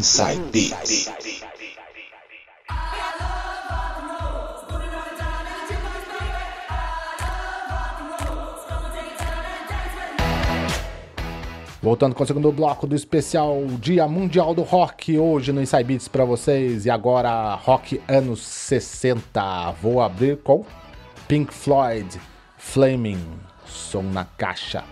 Inside Beats. Voltando com o segundo bloco do especial Dia Mundial do Rock, hoje no Inside Beats pra vocês. E agora, rock anos 60. Vou abrir com Pink Floyd, Flaming, som na caixa.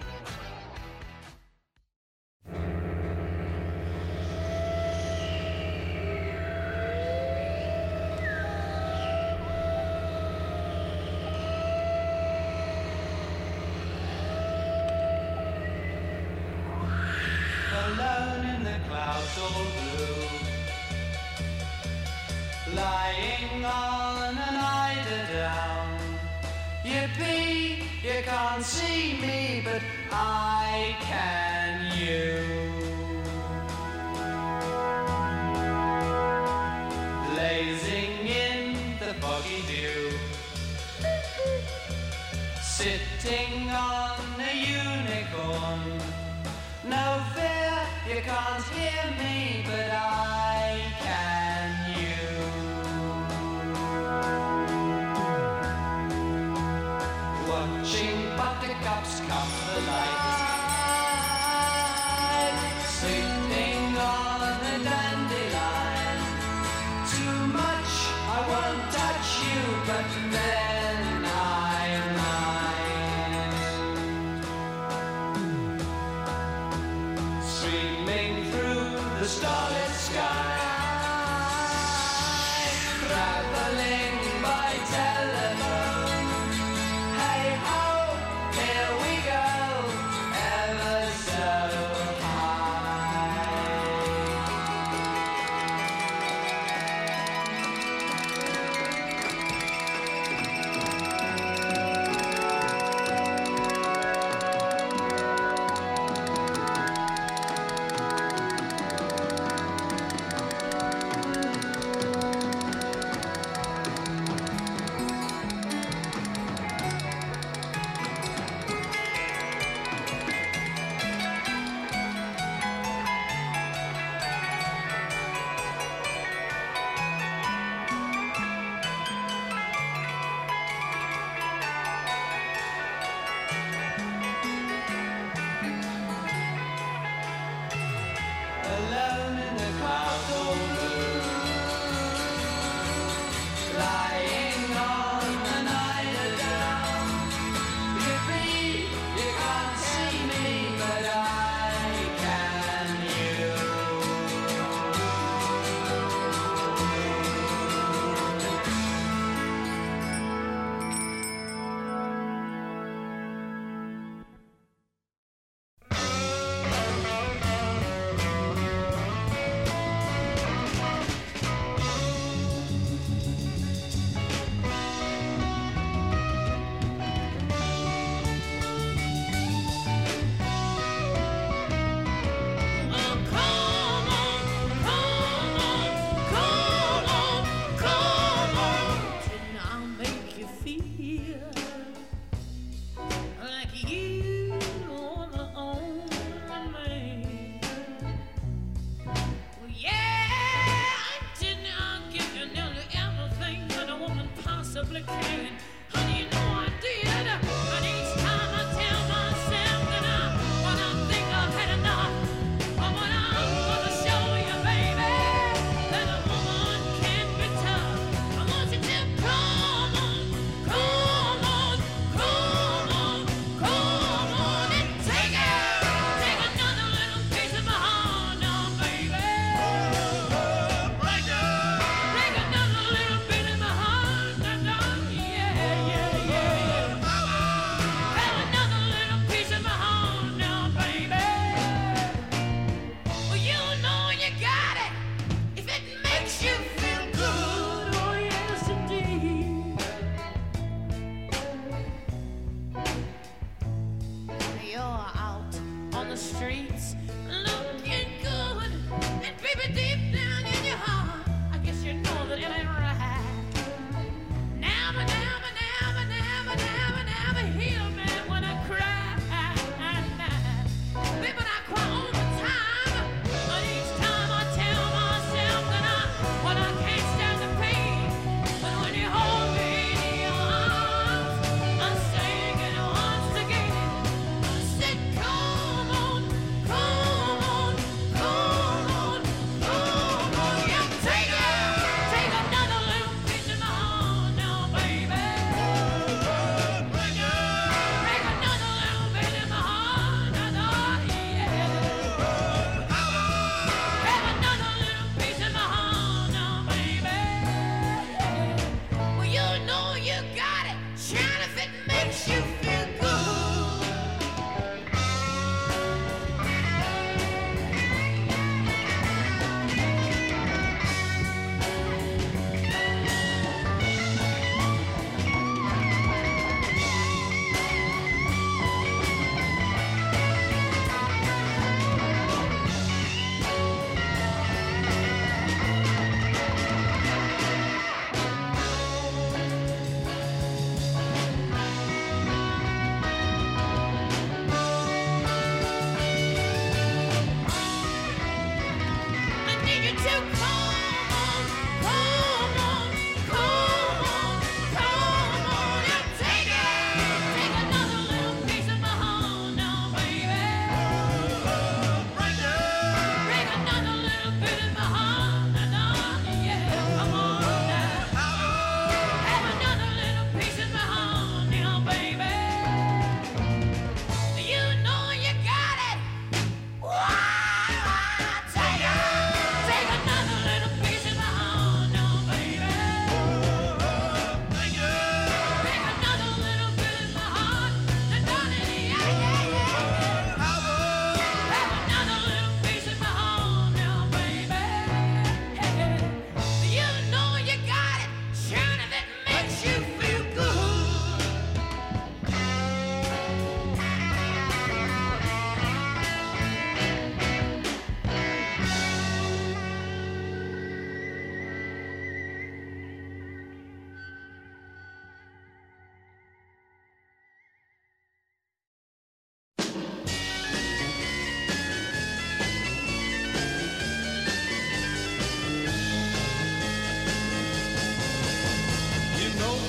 street.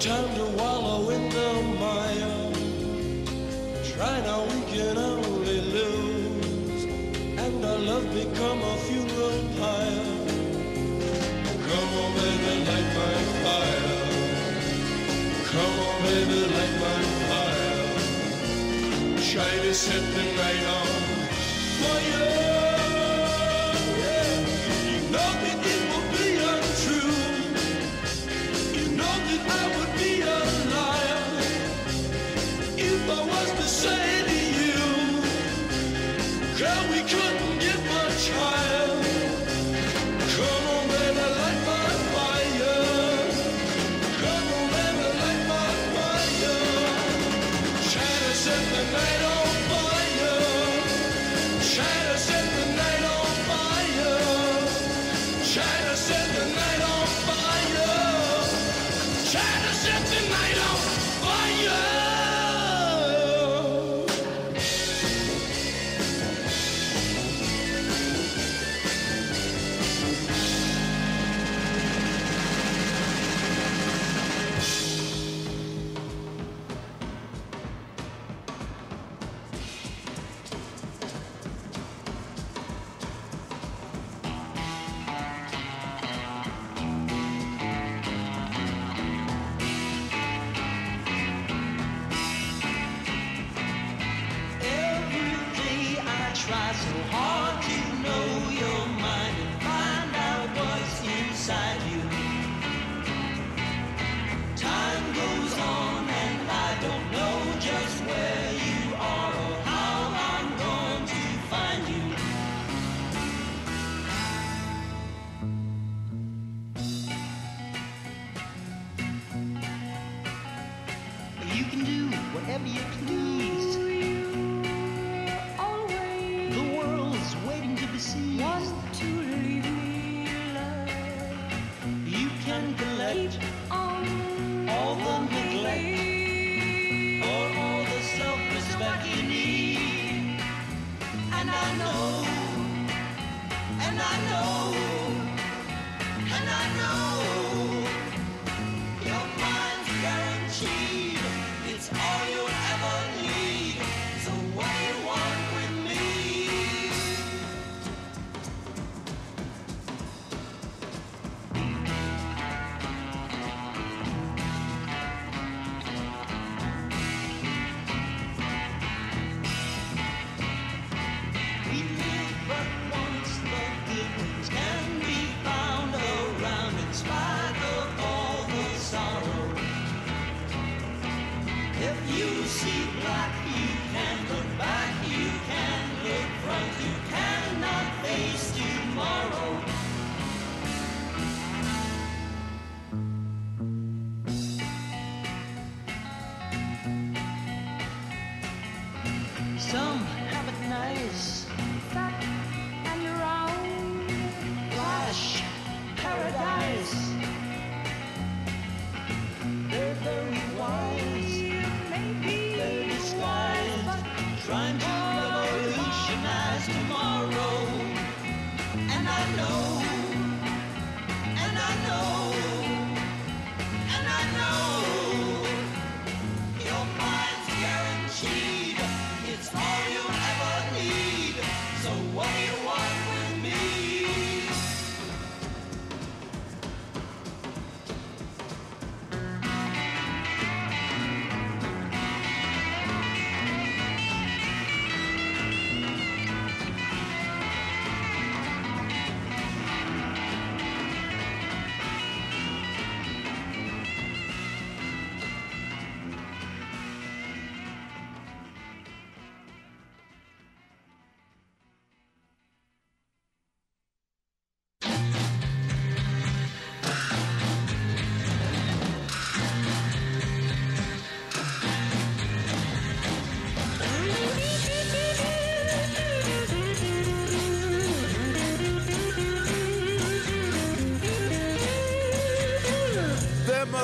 time to pero be a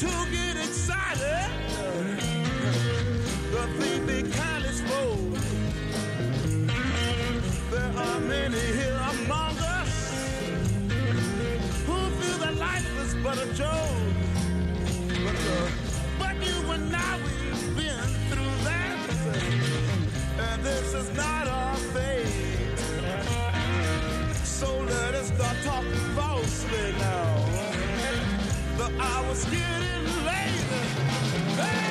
to get excited. The thief be kind exposed. There are many here among us who feel that life is but a joke. The was getting late.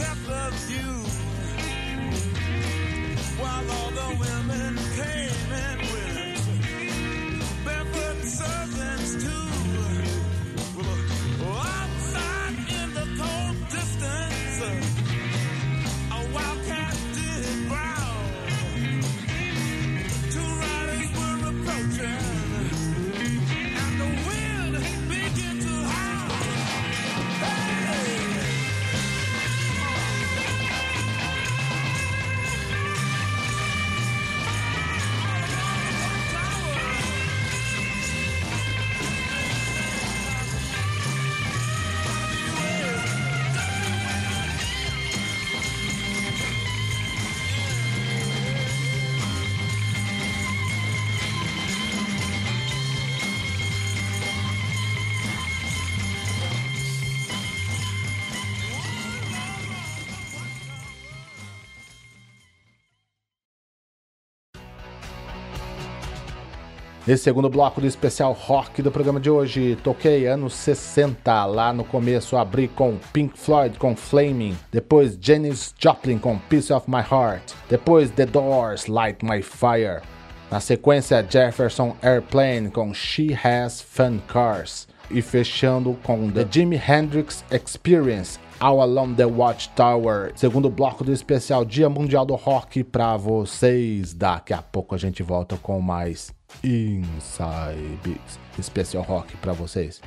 Kept a view. While all the women came Nesse segundo bloco do especial rock do programa de hoje, toquei anos 60, lá no começo abri com Pink Floyd com Flaming, depois Janis Joplin com Piece of My Heart, depois The Doors, Light My Fire, na sequência Jefferson Airplane com She Has Fun Cars, e fechando com The Jimi Hendrix Experience, All Along the Watchtower, segundo bloco do especial Dia Mundial do Rock pra vocês. Daqui a pouco a gente volta com mais Inside Beats, especial rock pra vocês.